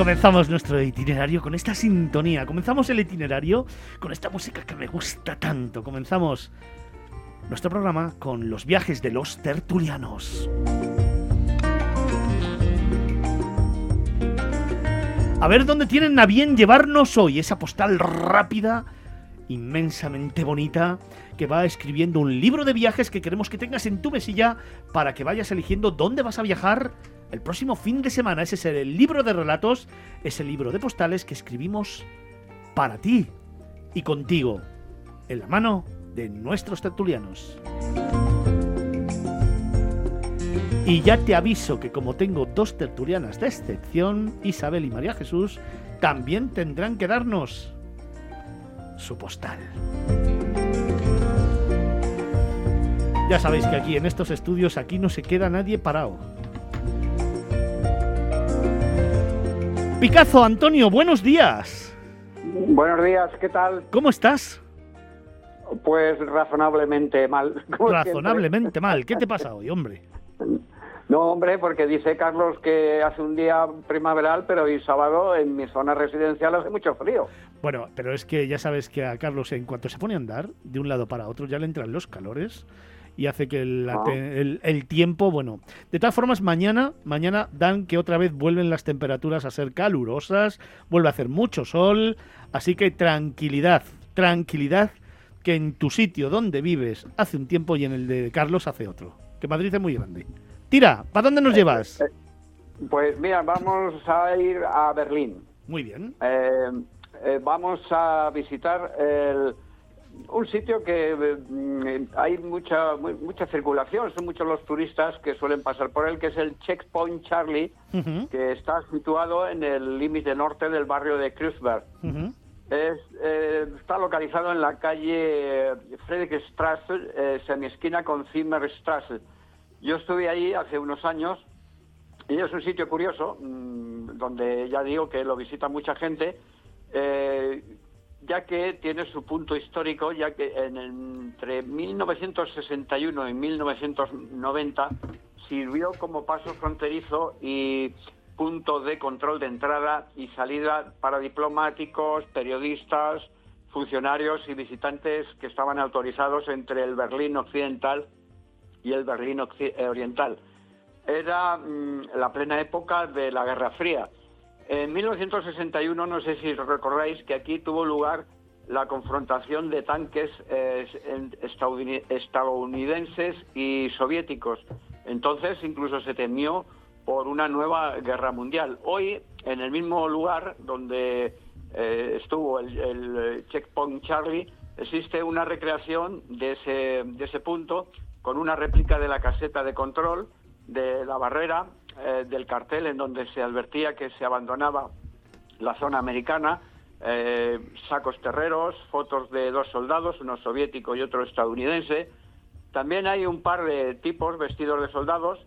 Comenzamos nuestro itinerario con esta sintonía. Comenzamos el itinerario con esta música que me gusta tanto. Comenzamos nuestro programa con los viajes de los tertulianos. A ver dónde tienen a bien llevarnos hoy esa postal rápida, inmensamente bonita, que va escribiendo un libro de viajes que queremos que tengas en tu mesilla para que vayas eligiendo dónde vas a viajar el próximo fin de semana. Ese es el libro de relatos, es el libro de postales que escribimos para ti y contigo, en la mano de nuestros tertulianos. Y ya te aviso que como tengo dos tertulianas de excepción, Isabel y María Jesús, también tendrán que darnos su postal. Ya sabéis que aquí en estos estudios aquí no se queda nadie parado. Picazo, Antonio, buenos días. Buenos días, ¿qué tal? ¿Cómo estás? Pues razonablemente mal. Razonablemente mal. ¿Qué te pasa hoy, hombre? No, hombre, porque dice Carlos que hace un día primaveral, pero hoy sábado en mi zona residencial hace mucho frío. Bueno, pero es que ya sabes que a Carlos en cuanto se pone a andar de un lado para otro ya le entran los calores y hace que Ah. el, el tiempo, bueno, de todas formas mañana, mañana dan que otra vez vuelven las temperaturas a ser calurosas, vuelve a hacer mucho sol, así que tranquilidad, tranquilidad que en tu sitio donde vives hace un tiempo y en el de Carlos hace otro. Que Madrid es muy grande. Tira, ¿para dónde nos llevas? Eh, Pues mira, vamos a ir a Berlín. Muy bien. Eh, eh, vamos a visitar el- un sitio que eh, hay mucha mu- mucha circulación, son muchos los turistas que suelen pasar por él, que es el Checkpoint Charlie, que está situado en el límite norte del barrio de Kreuzberg. Es, eh, está localizado en la calle Friedrichstraße, eh, semiesquina con Zimmerstraße. Yo estuve ahí hace unos años y es un sitio curioso, mm, donde ya digo que lo visita mucha gente, eh, ya que tiene su punto histórico, ya que entre 1961 y 1990 sirvió como paso fronterizo y punto de control de entrada y salida para diplomáticos, periodistas, funcionarios y visitantes que estaban autorizados entre el Berlín occidental y el Berlín eh, oriental. Era mm, la plena época de la Guerra Fría. En 1961, no sé si recordáis que aquí tuvo lugar la confrontación de tanques eh, en- estadouni- estadounidenses y soviéticos. Entonces incluso se temió por una nueva guerra mundial. Hoy, en el mismo lugar donde eh, estuvo el, el, Checkpoint Charlie, existe una recreación de ese, de ese punto con una réplica de la caseta de control de la barrera eh, del cartel en donde se advertía que se abandonaba la zona americana, eh, sacos terreros, fotos de dos soldados, uno soviético y otro estadounidense. También hay un par de tipos vestidos de soldados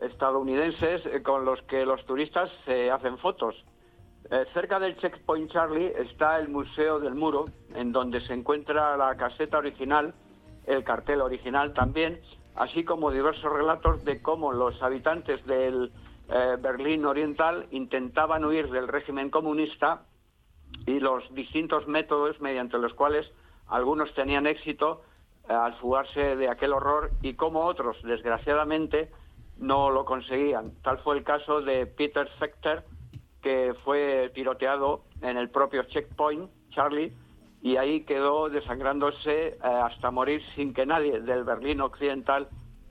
estadounidenses eh, con los que los turistas se hacen fotos. Cerca del Checkpoint Charlie está el Museo del Muro, en donde se encuentra la caseta original, el cartel original también, así como diversos relatos de cómo los habitantes del eh, Berlín Oriental intentaban huir del régimen comunista y los distintos métodos mediante los cuales algunos tenían éxito eh, al fugarse de aquel horror y cómo otros, desgraciadamente, no lo conseguían. Tal fue el caso de Peter Fechter, que fue tiroteado en el propio checkpoint, Charlie, y ahí quedó desangrándose eh, hasta morir sin que nadie del Berlín Occidental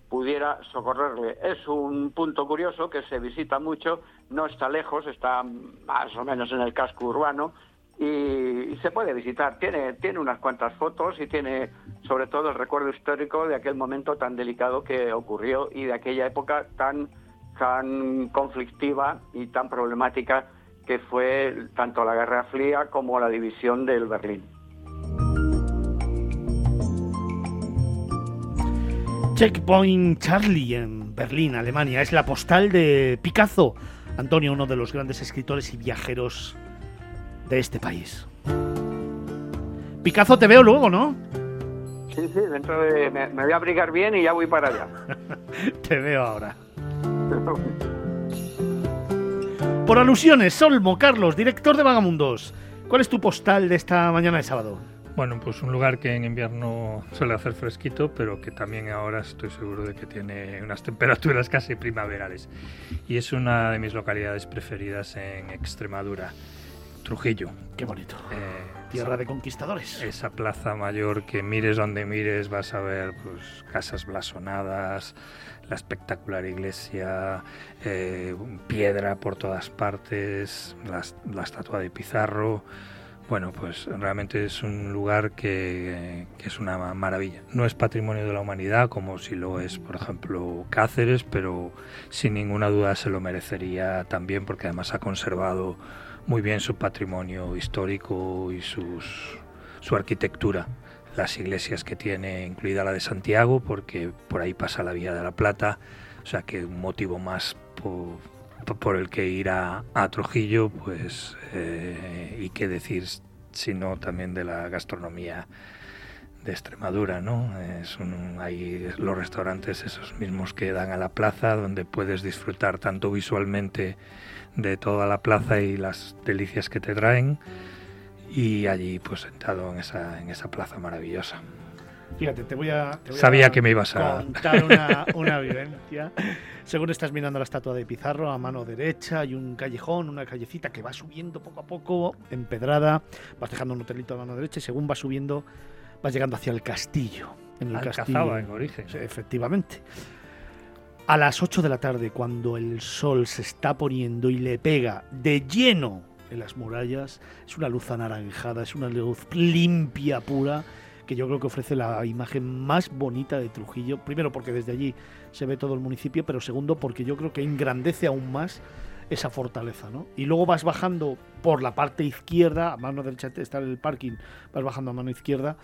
pudiera socorrerle. Es un punto curioso que se visita mucho, no está lejos, está más o menos en el casco urbano y, se puede visitar. Tiene, tiene unas cuantas fotos y tiene sobre todo el recuerdo histórico de aquel momento tan delicado que ocurrió y de aquella época tan, tan conflictiva y tan problemática que fue tanto la Guerra Fría como la división del Berlín. Checkpoint Charlie en Berlín, Alemania. Es la postal de Picasso. Antonio, uno de los grandes escritores y viajeros de este país. Picasso, te veo luego, ¿no? Sí, sí, dentro de... Me, me voy a abrigar bien y ya voy para allá. te veo ahora. Por alusiones, Olmo, Carlos, director de Vagamundos. ¿Cuál es tu postal de esta mañana de sábado? Bueno, pues un lugar que en invierno suele hacer fresquito, pero que también ahora estoy seguro de que tiene unas temperaturas casi primaverales. Y es una de mis localidades preferidas en Extremadura, Trujillo. Qué bonito. Eh, Tierra de conquistadores. Esa plaza mayor que mires donde mires vas a ver pues, casas blasonadas, la espectacular iglesia, eh, piedra por todas partes, la, estatua de Pizarro. Bueno, pues realmente es un lugar que, es una maravilla. No es patrimonio de la humanidad como si lo es, por ejemplo, Cáceres, pero sin ninguna duda se lo merecería también porque además ha conservado muy bien su patrimonio histórico y sus, su arquitectura. Las iglesias que tiene, incluida la de Santiago, porque por ahí pasa la Vía de la Plata, o sea que un motivo más por, el que ir a, Trujillo, pues, eh, y qué decir, sino también de la gastronomía de Extremadura, ¿no? Hay los restaurantes esos mismos que dan a la plaza, donde puedes disfrutar tanto visualmente de toda la plaza y las delicias que te traen. Y allí, pues sentado en esa, en esa plaza maravillosa. Fíjate, te voy a. Sabía que me ibas a. Contar una, una vivencia. Según estás mirando la estatua de Pizarro, a mano derecha hay un callejón, una callecita que va subiendo poco a poco, empedrada. Vas dejando un hotelito a mano derecha y según vas subiendo, vas llegando hacia el castillo. En el castillo. en origen. efectivamente. A las 8 de la tarde, cuando el sol se está poniendo y le pega de lleno en las murallas, es una luz anaranjada, es una luz limpia, pura, que yo creo que ofrece la imagen más bonita de Trujillo. Primero porque desde allí se ve todo el municipio, pero segundo porque yo creo que engrandece aún más esa fortaleza, ¿no? Y luego vas bajando por la parte izquierda, a mano derecha está el parking, vas bajando a mano izquierda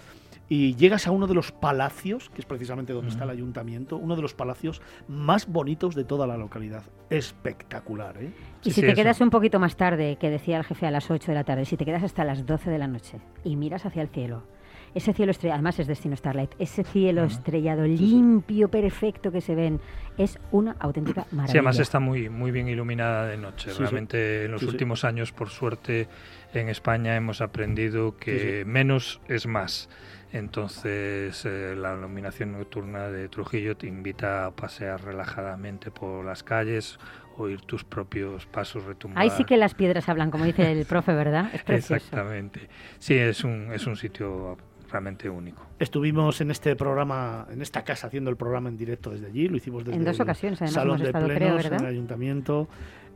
y llegas a uno de los palacios, que es precisamente donde está el ayuntamiento, uno de los palacios más bonitos de toda la localidad. Espectacular, ¿eh? Y si te quedas un poquito más tarde, que decía el jefe a las 8 de la tarde, si te quedas hasta las 12 de la noche y miras hacia el cielo, ese cielo estrellado, además es destino Starlight, ese cielo estrellado limpio, perfecto que se ven, es una auténtica maravilla. Sí, además está muy, muy bien iluminada de noche. Realmente en los últimos años, por suerte, en España hemos aprendido que menos es más. Entonces eh, la iluminación nocturna de Trujillo te invita a pasear relajadamente por las calles, oír tus propios pasos retumbar. Ahí sí que las piedras hablan, como dice el profe, ¿verdad? Es Exactamente. Sí, es un, es un sitio realmente único. Estuvimos en este programa, en esta casa, haciendo el programa en directo desde allí. Lo hicimos desde en dos ocasiones, además, salón de estado, plenos en el ayuntamiento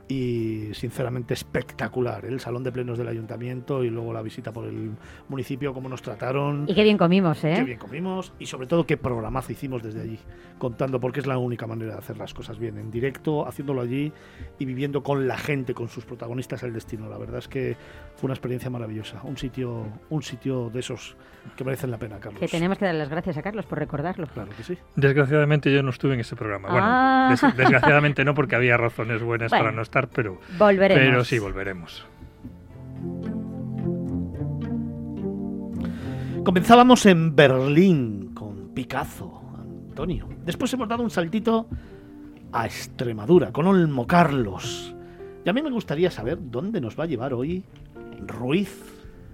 y sinceramente espectacular. ¿eh? El salón de plenos del ayuntamiento y luego la visita por el municipio, cómo nos trataron. Y qué bien comimos, ¿eh? Qué bien comimos y sobre todo qué programazo hicimos desde allí, contando porque es la única manera de hacer las cosas bien, en directo, haciéndolo allí y viviendo con la gente, con sus protagonistas el destino. La verdad es que fue una experiencia maravillosa, un sitio, un sitio de esos que merecen la pena, Carlos. Que tenemos que dar las gracias a Carlos por recordarlo. Claro que sí. Desgraciadamente yo no estuve en ese programa. Bueno, ah. desgraciadamente no, porque había razones buenas para no estar pero, volveremos. pero sí, volveremos. Comenzábamos en Berlín con Picasso, Antonio. Después hemos dado un saltito a Extremadura con Olmo Carlos. Y a mí me gustaría saber dónde nos va a llevar hoy Ruiz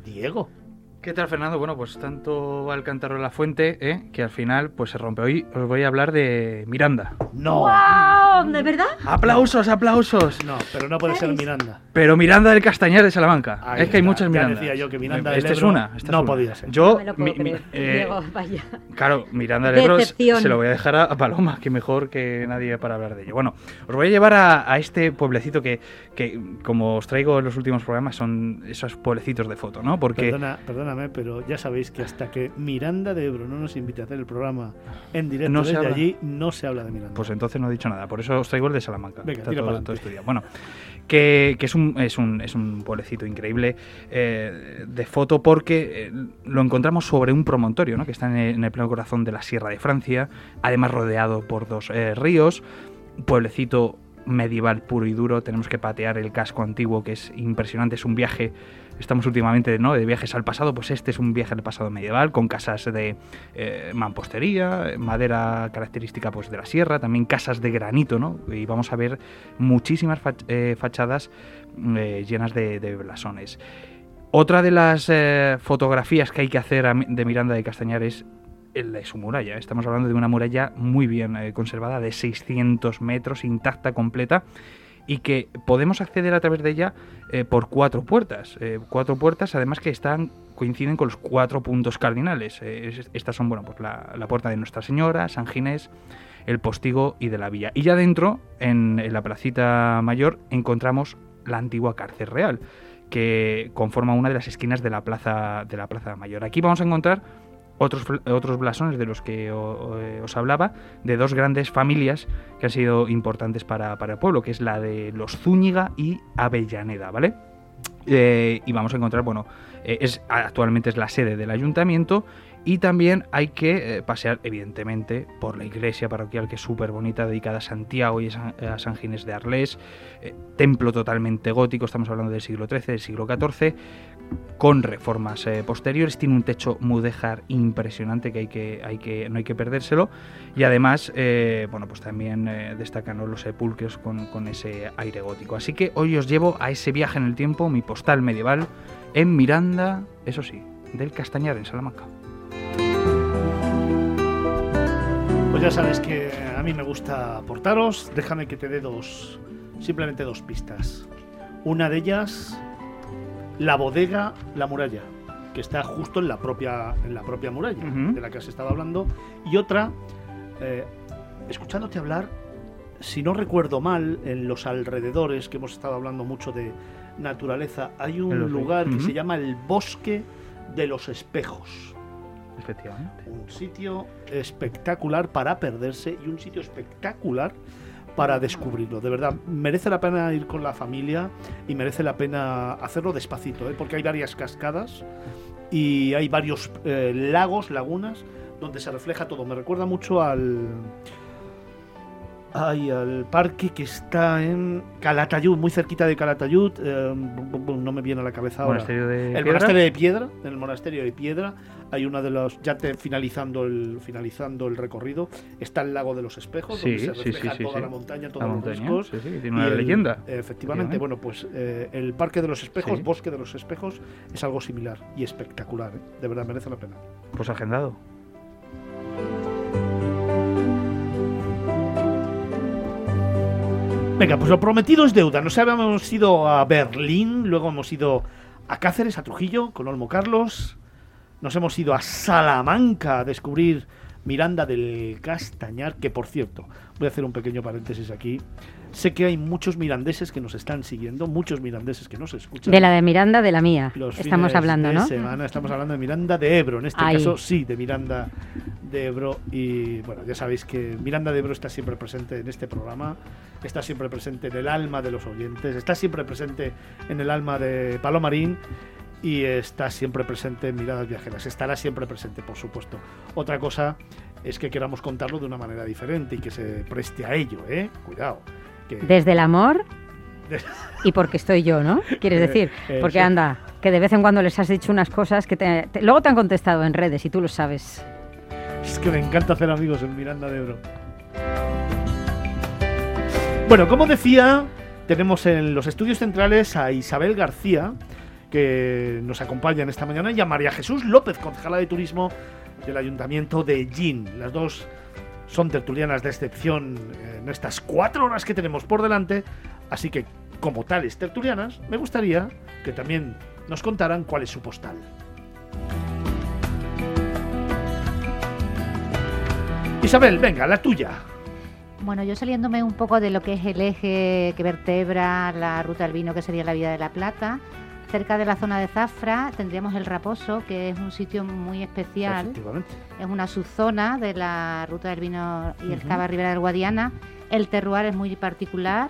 Diego. ¿Qué tal, Fernando? Bueno, pues tanto va el cántaro de la fuente, ¿eh? que al final pues se rompe. Hoy os voy a hablar de Miranda. ¡No! ¡Wow! ¿De verdad? ¡Aplausos, aplausos! No, pero no puede ser Miranda. Pero Miranda del Castañar de Salamanca. es que hay muchas Mirandas. decía yo que Miranda Esta es una. no podía ser. Yo, eh, vaya. Claro, Miranda del Ebro se lo voy a dejar a, Paloma, que mejor que nadie para hablar de ello. Bueno, os voy a llevar a, este pueblecito que, que, como os traigo en los últimos programas, son esos pueblecitos de foto, ¿no? Porque... Perdona, perdona pero ya sabéis que hasta que Miranda de Ebro no nos invite a hacer el programa en directo no desde allí, no se habla de Miranda. Pues entonces no he dicho nada, por eso os traigo el de Salamanca. Venga, Bueno, que, es, un, es, un, es un pueblecito increíble eh, de foto porque eh, lo encontramos sobre un promontorio, ¿no? que está en el, pleno corazón de la Sierra de Francia, además rodeado por dos eh, ríos, pueblecito medieval puro y duro, tenemos que patear el casco antiguo que es impresionante, es un viaje estamos últimamente ¿no? de viajes al pasado, pues este es un viaje al pasado medieval con casas de eh, mampostería, madera característica pues de la sierra, también casas de granito, ¿no? Y vamos a ver muchísimas eh, fachadas eh, llenas de, blasones. Otra de las fotografías que hay que hacer de Miranda de Castañar es de su muralla. Estamos hablando de una muralla muy bien conservada, de 600 metros, intacta, completa y que podemos acceder a través de ella eh, por cuatro puertas. Eh, cuatro puertas, además que están coinciden con los cuatro puntos cardinales. Eh, estas son, bueno, pues la, puerta de Nuestra Señora, San Ginés, el Postigo y de la Villa. Y ya dentro, en, la placita mayor, encontramos la antigua cárcel real, que conforma una de las esquinas de la plaza, de la plaza mayor. Aquí vamos a encontrar otros, otros blasones de los que eh, os hablaba, de dos grandes familias que han sido importantes para, el pueblo, que es la de los Zúñiga y Avellaneda, ¿vale? Eh, y vamos a encontrar, bueno, eh, es, actualmente es la sede del ayuntamiento y también hay que pasear, evidentemente, por la iglesia parroquial, que es súper bonita, dedicada a Santiago y a San Ginés de Arles. templo totalmente gótico, estamos hablando del siglo XIII, del siglo XIV con reformas eh, posteriores. Tiene un techo mudéjar impresionante que, hay que, no hay que perdérselo. Y además, eh, bueno, pues también eh, destacan los sepulcros con, ese aire gótico. Así que hoy os llevo a ese viaje en el tiempo, mi postal medieval, en Miranda, eso sí, del Castañar, en Salamanca. Pues ya sabes que a mí me gusta aportaros. Déjame que te dé dos, simplemente dos pistas. Una de ellas la bodega La Muralla, que está justo en la propia, en la propia muralla de la que has estado hablando. Y otra, eh, escuchándote hablar, si no recuerdo mal, en los alrededores, que hemos estado hablando mucho de naturaleza, hay un lugar que se llama el Bosque de los Espejos. Efectivamente. Un sitio espectacular para perderse y un sitio espectacular para descubrirlo. De verdad, merece la pena ir con la familia y merece la pena hacerlo despacito, ¿eh? porque hay varias cascadas y hay varios eh, lagos, lagunas, donde se refleja todo. Me recuerda mucho al Ay, al parque que está en Calatayud, muy cerquita de Calatayud. Eh, no me viene a la cabeza ahora. el monasterio de Piedra. En el monasterio de Piedra hay una de los. Ya te, finalizando el finalizando el recorrido, está el lago de los espejos, donde se refleja toda la montaña, todos los riscos. tiene una leyenda. efectivamente, bueno, pues eh, el parque de los espejos, bosque de los espejos, es algo similar y espectacular. ¿eh? De verdad merece la pena. Pues agendado. Venga, pues lo prometido es deuda. Nos habíamos ido a Berlín, luego hemos ido a Cáceres, a Trujillo, con Olmo Carlos. Nos hemos ido a Salamanca a descubrir Miranda del Castañar, que por cierto, voy a hacer un pequeño paréntesis aquí. Sé que hay muchos mirandeses que nos están siguiendo, muchos mirandeses que nos escuchan. De la de Miranda, de la mía. estamos hablando, ¿no? estamos hablando de Miranda de Ebro, en este caso sí, de Miranda de Ebro. Y bueno, ya sabéis que Miranda de Ebro está siempre presente en este programa, está siempre presente en el alma de los oyentes, está siempre presente en el alma de Palomarín y está siempre presente en Miradas Viajeras. Estará siempre presente, por supuesto. Otra cosa es que queramos contarlo de una manera diferente y que se preste a ello, ¿eh? Cuidado. Desde el amor y porque estoy yo, ¿no? Quieres eh, decir, porque anda, que de vez en cuando les has dicho unas cosas que luego te han contestado en redes y tú lo sabes. Es que me encanta hacer amigos en Miranda de Ebro. Bueno, como decía, tenemos en los estudios centrales a Isabel García, que nos acompaña en esta mañana, y a María Jesús López, concejala de turismo del Ayuntamiento de Gin. Las dos son tertulianas de excepción en estas cuatro horas que tenemos por delante, así que como tales tertulianas, me gustaría que también nos contaran cuál es su postal. Isabel, venga, la tuya. Bueno, yo saliéndome un poco de lo que es el eje que vertebra la ruta del vino, que sería la Vía de la Plata, cerca de la zona de Zafra tendríamos el Raposo, que es un sitio muy especial. Es una subzona de la ruta del vino y el Cava Ribera del Guadiana. El terroir es muy particular,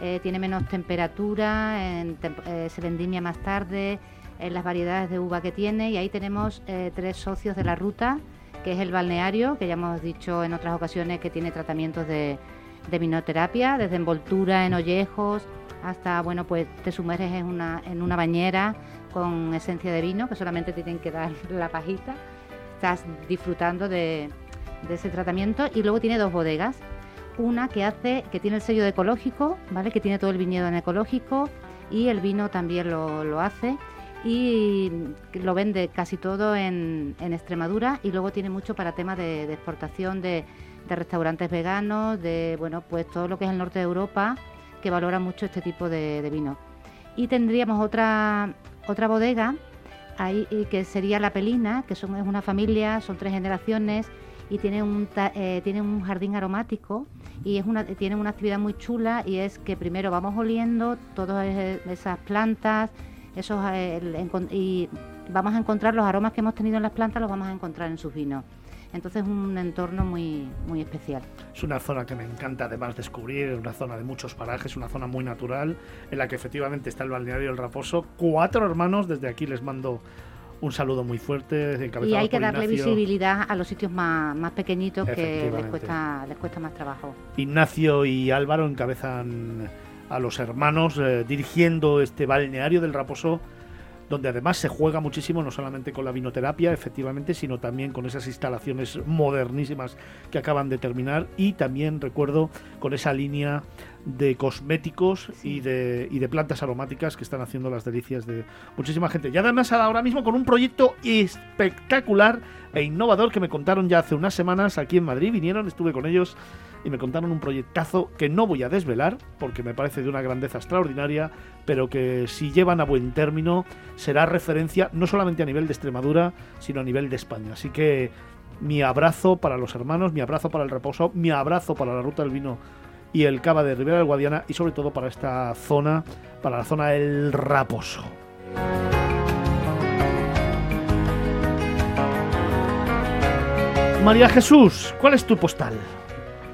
eh, tiene menos temperatura, eh, se vendimia más tarde, en las variedades de uva que tiene y ahí tenemos eh, tres socios de la ruta, que es el balneario, que ya hemos dicho en otras ocasiones que tiene tratamientos de, de vinoterapia, desde envoltura en ollejos, hasta, bueno, pues te sumerges en una, en una bañera con esencia de vino, que solamente tienen que dar la pajita. Estás disfrutando de, ese tratamiento y luego tiene dos bodegas. Una que hace, que tiene el sello de ecológico, ¿vale? Que tiene todo el viñedo en ecológico y el vino también lo, hace y lo vende casi todo en, Extremadura y luego tiene mucho para temas de, exportación de, restaurantes veganos, de bueno pues todo lo que es el norte de Europa que valora mucho este tipo de, vino. Y tendríamos otra otra bodega ahí que sería La Pelina, que son, es una familia, son tres generaciones y tiene un, eh, un jardín aromático y es una, tiene una actividad muy chula y es que primero vamos oliendo todas esas plantas esos, eh, y vamos a encontrar los aromas que hemos tenido en las plantas, los vamos a encontrar en sus vinos. Entonces es un entorno muy, muy especial. Es una zona que me encanta además descubrir, es una zona de muchos parajes, una zona muy natural, en la que efectivamente está el balneario El Raposo. Cuatro hermanos, desde aquí les mando un saludo muy fuerte. Y hay que darle visibilidad a los sitios más, más pequeñitos que les cuesta, les cuesta más trabajo. Ignacio y Álvaro encabezan a los hermanos eh, dirigiendo este balneario del Raposo donde además se juega muchísimo no solamente con la vinoterapia, efectivamente, sino también con esas instalaciones modernísimas que acaban de terminar. Y también recuerdo con esa línea de cosméticos y, de, y de plantas aromáticas que están haciendo las delicias de muchísima gente. Y además ahora mismo con un proyecto espectacular e innovador que me contaron ya hace unas semanas aquí en Madrid, vinieron, estuve con ellos y me contaron un proyectazo que no voy a desvelar porque me parece de una grandeza extraordinaria, pero que si llevan a buen término será referencia no solamente a nivel de Extremadura, sino a nivel de España. Así que mi abrazo para los hermanos, mi abrazo para el reposo, mi abrazo para la ruta del vino y el cava de Ribera del Guadiana y sobre todo para esta zona, para la zona del Raposo. María Jesús, ¿cuál es tu postal?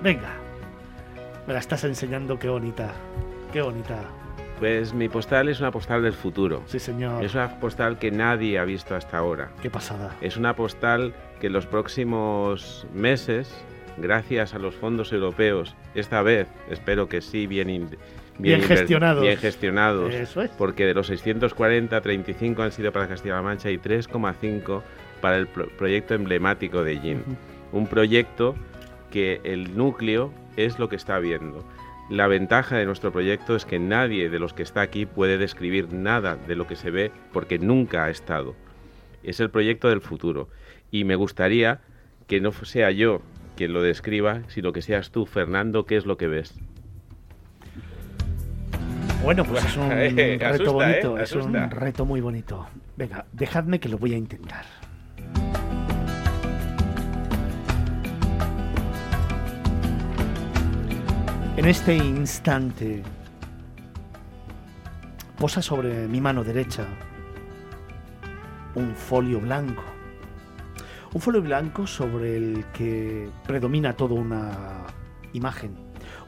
Venga. Me la estás enseñando, qué bonita. Qué bonita. Pues mi postal es una postal del futuro. Sí, señor. Es una postal que nadie ha visto hasta ahora. Qué pasada. Es una postal que en los próximos meses, gracias a los fondos europeos, esta vez espero que sí, bien, bien, gestionados. Bien gestionados. Eso es. Porque de los 640, 35 han sido para Castilla-La Mancha y 3,5 para el proyecto emblemático de Gin. Un proyecto que el núcleo es lo que está viendo. La ventaja de nuestro proyecto es que nadie de los que está aquí puede describir nada de lo que se ve porque nunca ha estado. Es el proyecto del futuro y me gustaría que no sea yo quien lo describa, sino que seas tú, Fernando, qué es lo que ves. Bueno, pues es un reto bonito, ¿eh? es un reto muy bonito. Venga, dejadme que lo voy a intentar. En este instante posa sobre mi mano derecha un folio blanco. Un folio blanco sobre el que predomina toda una imagen.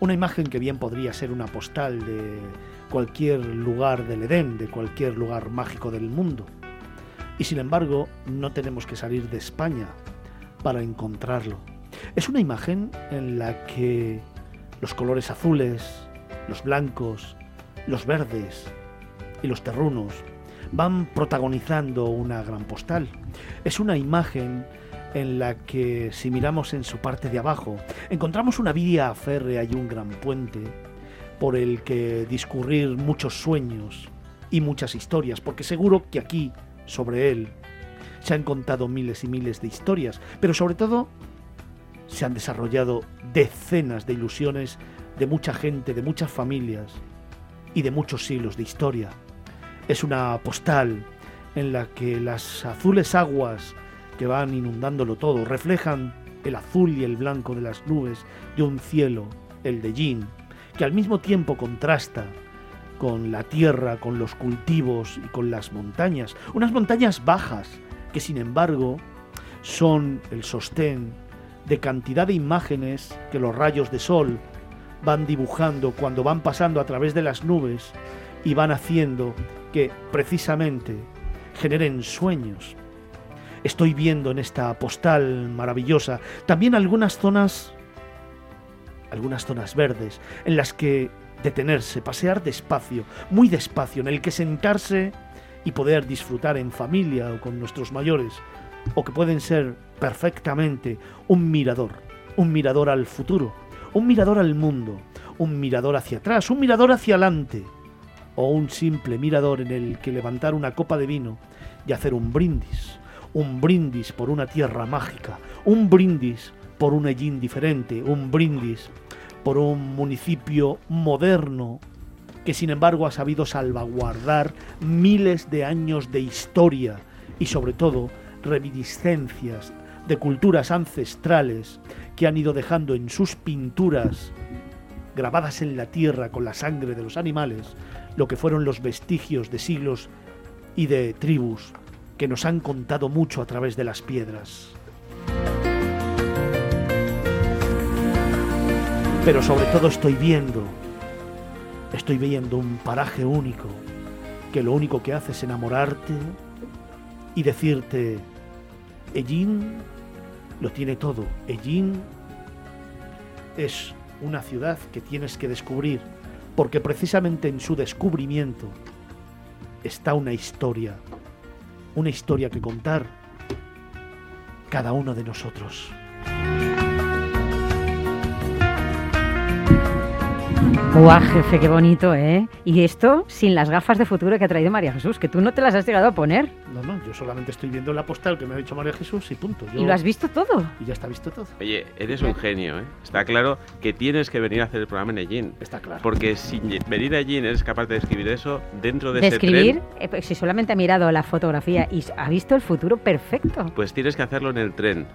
Una imagen que bien podría ser una postal de cualquier lugar del Edén, de cualquier lugar mágico del mundo. Y sin embargo, no tenemos que salir de España para encontrarlo. Es una imagen en la que los colores azules, los blancos, los verdes y los terrunos van protagonizando una gran postal. Es una imagen en la que si miramos en su parte de abajo encontramos una vía férrea y un gran puente por el que discurrir muchos sueños y muchas historias, porque seguro que aquí, sobre él, se han contado miles y miles de historias, pero sobre todo se han desarrollado decenas de ilusiones de mucha gente, de muchas familias y de muchos siglos de historia. Es una postal en la que las azules aguas que van inundándolo todo reflejan el azul y el blanco de las nubes de un cielo, el de Yin, que al mismo tiempo contrasta con la tierra, con los cultivos y con las montañas, unas montañas bajas que sin embargo son el sostén de cantidad de imágenes que los rayos de sol van dibujando cuando van pasando a través de las nubes y van haciendo que precisamente generen sueños. Estoy viendo en esta postal maravillosa también algunas zonas algunas zonas verdes en las que detenerse, pasear despacio, muy despacio, en el que sentarse y poder disfrutar en familia o con nuestros mayores, o que pueden ser perfectamente un mirador, un mirador al futuro, un mirador al mundo, un mirador hacia atrás, un mirador hacia adelante, o un simple mirador en el que levantar una copa de vino y hacer un brindis, un brindis por una tierra mágica, un brindis por un Ellín diferente, un brindis por un municipio moderno que sin embargo ha sabido salvaguardar miles de años de historia y sobre todo reminiscencias de culturas ancestrales que han ido dejando en sus pinturas grabadas en la tierra con la sangre de los animales lo que fueron los vestigios de siglos y de tribus que nos han contado mucho a través de las piedras. Pero sobre todo estoy viendo, estoy viendo un paraje único, que lo único que hace es enamorarte y decirte, Ellín lo tiene todo. Ellín es una ciudad que tienes que descubrir, porque precisamente en su descubrimiento está una historia, una historia que contar cada uno de nosotros. Guau, jefe, qué bonito, ¿eh? Y esto sin las gafas de futuro que ha traído María Jesús, que tú no te las has llegado a poner. No, no, yo solamente estoy viendo la postal que me ha dicho María Jesús y punto. ¿Y lo has visto todo? Y ya está visto todo. Oye, eres un genio, ¿eh? Está claro que tienes que venir a hacer el programa en Ellín. Está claro. Porque si venir allí eres capaz de escribir eso dentro de, ¿De ese escribir? tren, Eh, pues si solamente ha mirado la fotografía y ha visto el futuro perfecto. pues tienes que hacerlo en el tren.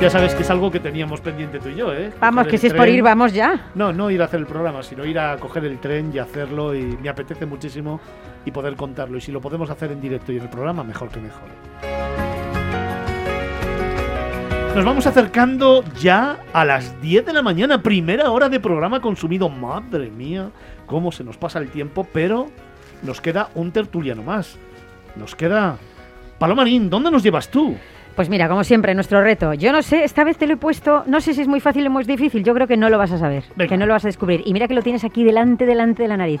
Ya sabes que es algo que teníamos pendiente tú y yo, ¿eh? Vamos, Coger que si es por ir, vamos ya. No, no ir a hacer el programa, sino ir a coger el tren y hacerlo y me apetece muchísimo y poder contarlo. Y si lo podemos hacer en directo y en el programa, mejor que mejor. Nos vamos acercando ya a las 10 de la mañana, primera hora de programa consumido. Madre mía, cómo se nos pasa el tiempo, pero nos queda un tertuliano más. Nos queda... Palomarín, ¿dónde nos llevas tú? Pues mira, como siempre, nuestro reto. Yo no sé, esta vez te lo he puesto, no sé si es muy fácil o muy difícil, yo creo que no lo vas a saber, Venga. que no lo vas a descubrir. Y mira que lo tienes aquí delante, delante de la nariz.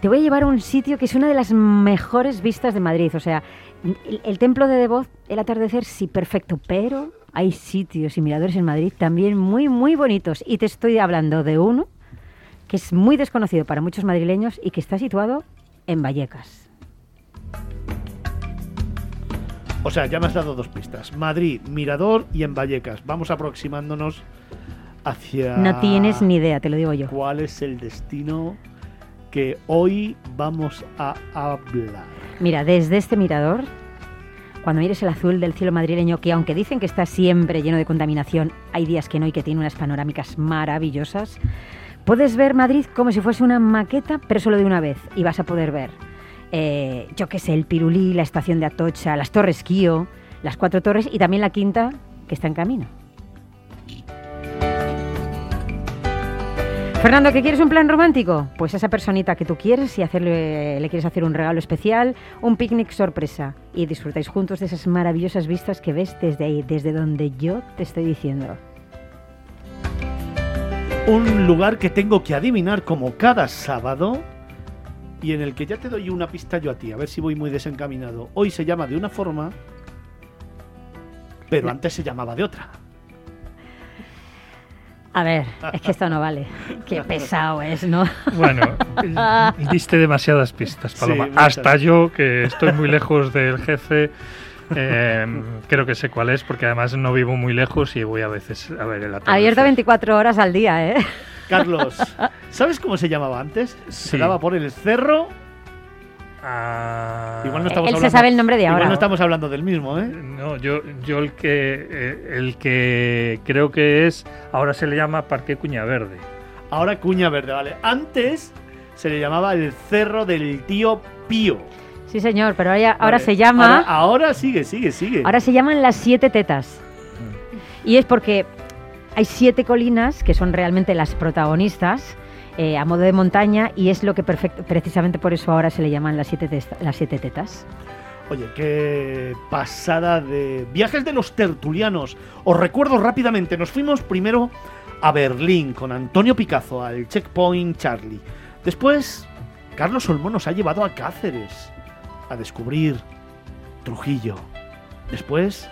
Te voy a llevar a un sitio que es una de las mejores vistas de Madrid. O sea, el, el templo de Devoz, el atardecer, sí, perfecto, pero hay sitios y miradores en Madrid también muy, muy bonitos. Y te estoy hablando de uno que es muy desconocido para muchos madrileños y que está situado en Vallecas. O sea, ya me has dado dos pistas. Madrid, Mirador y en Vallecas. Vamos aproximándonos hacia... No tienes ni idea, te lo digo yo. ¿Cuál es el destino que hoy vamos a hablar? Mira, desde este mirador, cuando mires el azul del cielo madrileño, que aunque dicen que está siempre lleno de contaminación, hay días que no y que tiene unas panorámicas maravillosas, puedes ver Madrid como si fuese una maqueta, pero solo de una vez. Y vas a poder ver, eh, yo qué sé, el Pirulí, la estación de Atocha, las Torres Kío, las cuatro torres y también la quinta que está en camino. Fernando, ¿qué quieres un plan romántico? Pues esa personita que tú quieres y hacerle, le quieres hacer un regalo especial, un picnic sorpresa y disfrutáis juntos de esas maravillosas vistas que ves desde ahí, desde donde yo te estoy diciendo. Un lugar que tengo que adivinar como cada sábado y en el que ya te doy una pista yo a ti, a ver si voy muy desencaminado. Hoy se llama de una forma, pero antes se llamaba de otra. A ver, es que esto no vale. Qué pesado es, ¿no? Bueno, diste demasiadas pistas, Paloma. Hasta yo, que estoy muy lejos del jefe, eh, creo que sé cuál es, porque además no vivo muy lejos y voy a veces a ver el atardecer. Abierto 24 horas al día, ¿eh? Carlos, ¿sabes cómo se llamaba antes? Se daba por el cerro. Ah, Igual no estamos Él se hablando- sabe el nombre de Igual ahora. no estamos hablando del mismo, ¿eh? No, yo, yo el que eh, el que creo que es ahora se le llama Parque Cuña Verde. Ahora Cuña Verde, vale. Antes se le llamaba el cerro del tío Pío. Sí, señor, pero ahora, ahora se llama... Ahora, ahora sigue, sigue, sigue. Ahora se llaman las siete tetas. Y es porque hay siete colinas que son realmente las protagonistas eh, a modo de montaña y es lo que perfect- precisamente por eso ahora se le llaman las siete, las siete tetas. Oye, qué pasada de viajes de los tertulianos. Os recuerdo rápidamente, nos fuimos primero a Berlín con Antonio Picazo al Checkpoint Charlie. Después Carlos Olmo nos ha llevado a Cáceres a descubrir Trujillo. Después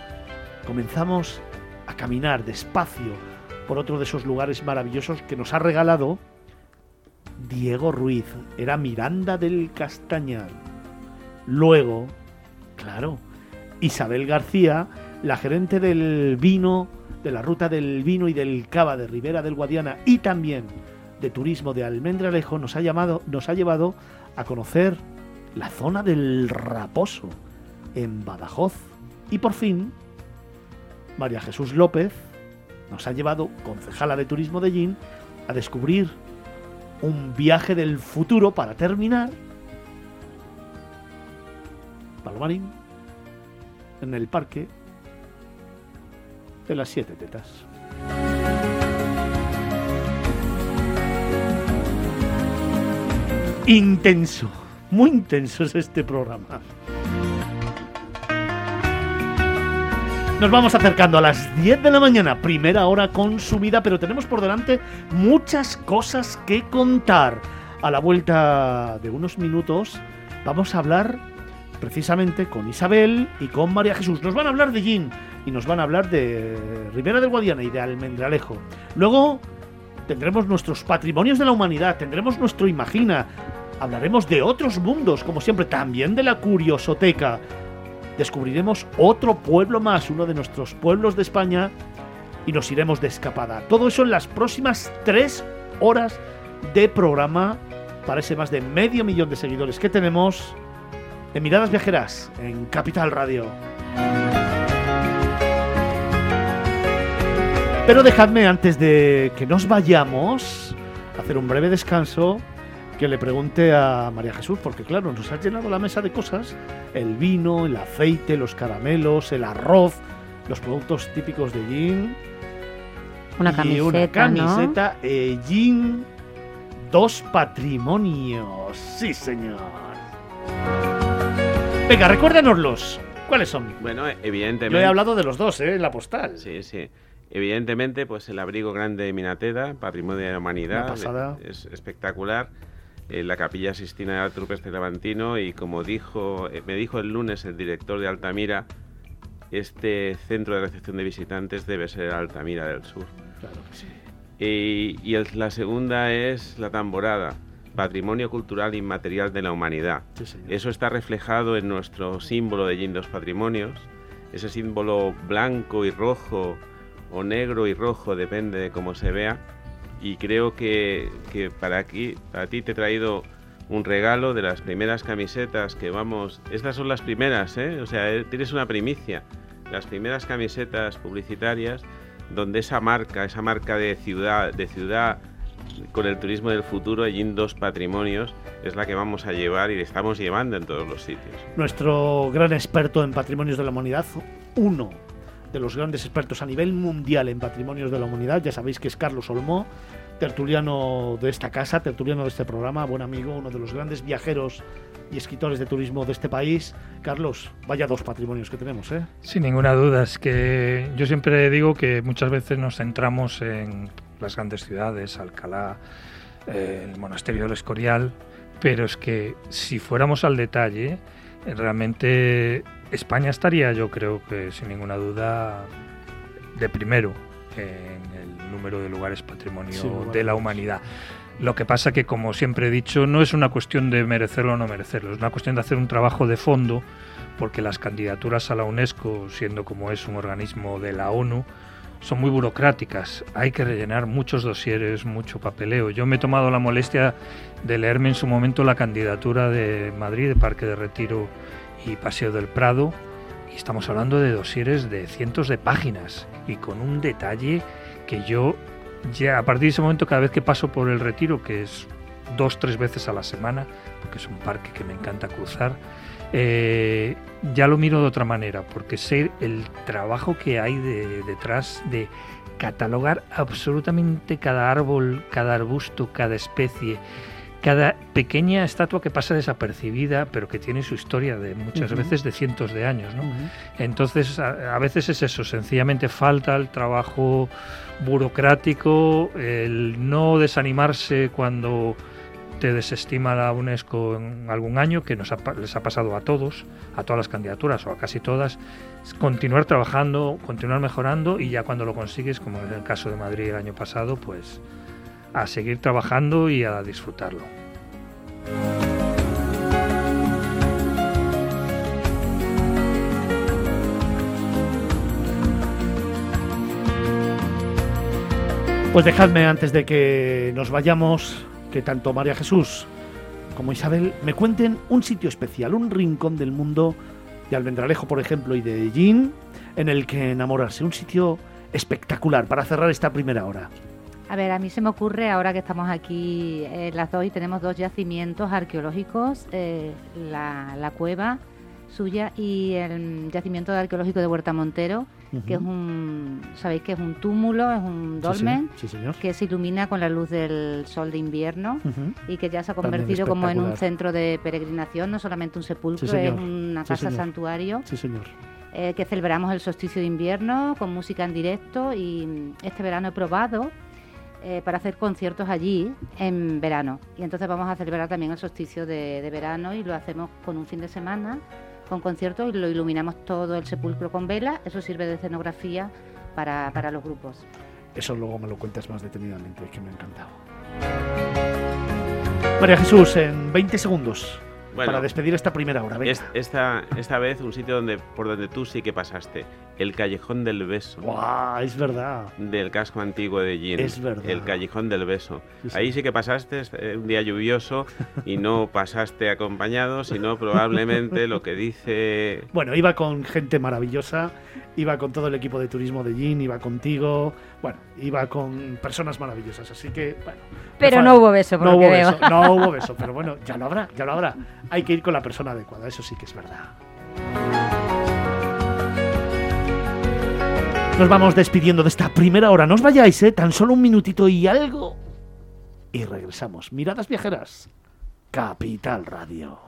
comenzamos a caminar despacio por otro de esos lugares maravillosos que nos ha regalado Diego Ruiz. Era Miranda del Castañar. Luego, claro, Isabel García, la gerente del vino, de la ruta del vino y del cava de Ribera del Guadiana y también de turismo de Almendralejo, nos ha, llamado, nos ha llevado a conocer la zona del Raposo, en Badajoz. Y por fin, María Jesús López nos ha llevado, concejala de turismo de Gin, a descubrir un viaje del futuro para terminar Palomarín en el parque de las siete tetas. Intenso, muy intenso es este programa. Nos vamos acercando a las 10 de la mañana, primera hora consumida, pero tenemos por delante muchas cosas que contar. A la vuelta de unos minutos vamos a hablar precisamente con Isabel y con María Jesús. Nos van a hablar de Gin y nos van a hablar de Ribera del Guadiana y de Almendralejo. Luego tendremos nuestros patrimonios de la humanidad, tendremos nuestro Imagina, hablaremos de otros mundos, como siempre, también de la curiosoteca. Descubriremos otro pueblo más, uno de nuestros pueblos de España, y nos iremos de escapada. Todo eso en las próximas tres horas de programa para ese más de medio millón de seguidores que tenemos en Miradas Viajeras, en Capital Radio. Pero dejadme antes de que nos vayamos, hacer un breve descanso, que le pregunte a María Jesús, porque claro, nos ha llenado la mesa de cosas, el vino, el aceite, los caramelos, el arroz, los productos típicos de Gin. Una camiseta, y una camiseta eh, Gin, dos patrimonios. Sí, señor. Venga, recuérdanoslos. ¿Cuáles son? Bueno, evidentemente. Yo he hablado de los dos, ¿eh? En la postal. Sí, sí. Evidentemente, pues el abrigo grande de Minateda, patrimonio de la humanidad. pasada. Es espectacular. Eh, la capilla Sistina de Trupes de Levantino y como dijo, eh, me dijo el lunes el director de Altamira, este centro de recepción de visitantes debe ser Altamira del Sur. Claro que sí. Y, y la segunda es la tamborada, patrimonio cultural inmaterial de la humanidad. Eso está reflejado en nuestro símbolo de Gindos Patrimonios, ese símbolo blanco y rojo o negro y rojo, depende de cómo se vea. Y creo que, para, aquí, para ti te he traído un regalo de las primeras camisetas que vamos... Estas son las primeras, ¿eh? O sea, eh, tienes una primicia. Las primeras camisetas publicitarias donde esa marca, esa marca de ciudad, de ciudad con el turismo del futuro, allí en dos patrimonios, es la que vamos a llevar y estamos llevando en todos los sitios. Nuestro gran experto en patrimonios de la humanidad, uno de los grandes expertos a nivel mundial en patrimonios de la humanidad, ya sabéis que es Carlos Olmó, tertuliano de esta casa, tertuliano de este programa, buen amigo, uno de los grandes viajeros y escritores de turismo de este país. Carlos, vaya dos patrimonios que tenemos, ¿eh? Sin ninguna duda, es que yo siempre digo que muchas veces nos centramos en las grandes ciudades, Alcalá, eh, el monasterio del Escorial, pero es que si fuéramos al detalle, realmente España estaría, yo creo que sin ninguna duda, de primero en el número de lugares patrimonio de la humanidad. Lo que pasa que, como siempre he dicho, no es una cuestión de merecerlo o no merecerlo, es una cuestión de hacer un trabajo de fondo, porque las candidaturas a la UNESCO, siendo como es un organismo de la ONU, son muy burocráticas. Hay que rellenar muchos dosieres, mucho papeleo. Yo me he tomado la molestia de leerme en su momento la candidatura de Madrid, de Parque de Retiro y Paseo del Prado, y estamos hablando de dosieres de cientos de páginas y con un detalle que yo ya a partir de ese momento cada vez que paso por el Retiro, que es dos, tres veces a la semana, porque es un parque que me encanta cruzar, eh, ya lo miro de otra manera, porque sé el trabajo que hay detrás de catalogar absolutamente cada árbol, cada arbusto, cada especie, cada pequeña estatua que pasa desapercibida, pero que tiene su historia de muchas veces de cientos de años. ¿no? Entonces, a, veces es eso, sencillamente falta el trabajo burocrático, el no desanimarse cuando te desestima la UNESCO en algún año, que nos les ha pasado a todos, a todas las candidaturas o a casi todas, continuar trabajando, continuar mejorando y ya cuando lo consigues, como en el caso de Madrid el año pasado, pues a seguir trabajando y a disfrutarlo. Pues dejadme antes de que nos vayamos que tanto María Jesús como Isabel me cuenten un sitio especial, un rincón del mundo de Almendralejo, por ejemplo, y de Jean, en el que enamorarse, un sitio espectacular para cerrar esta primera hora. A ver, a mí se me ocurre, ahora que estamos aquí en las dos y tenemos dos yacimientos arqueológicos, eh, la, la cueva suya y el yacimiento arqueológico de Huerta Montero, que es un, sabéis que es un túmulo, es un dolmen, que se ilumina con la luz del sol de invierno y que ya se ha convertido como en un centro de peregrinación, no solamente un sepulcro, es una casa santuario. Eh, que celebramos el solsticio de invierno con música en directo y este verano he probado eh, para hacer conciertos allí en verano. Y entonces vamos a celebrar también el solsticio de verano y lo hacemos con un fin de semana con conciertos y lo iluminamos todo el sepulcro con vela. Eso sirve de escenografía para, para los grupos. Eso luego me lo cuentas más detenidamente, que me ha encantado. María Jesús, en 20 segundos para despedir esta primera hora. esta, esta vez un sitio donde, por donde tú sí que pasaste, el Callejón del Beso. es verdad. Del casco antiguo de Gin. Es verdad. El Callejón del Beso. Ahí sí que pasaste eh, un día lluvioso y no pasaste acompañado, sino probablemente lo que dice... Bueno, iba con gente maravillosa, iba con todo el equipo de turismo de Gin, iba contigo, bueno, iba con personas maravillosas, así que, bueno. Pero no hubo beso, por no hubo Beso, no hubo beso, pero bueno, ya lo habrá, ya lo habrá. Hay que ir con la persona adecuada, eso sí que es verdad. Nos vamos despidiendo de esta primera hora. No os vayáis, ¿eh? Tan solo un minutito y algo. Y regresamos. Miradas viajeras. Capital Radio.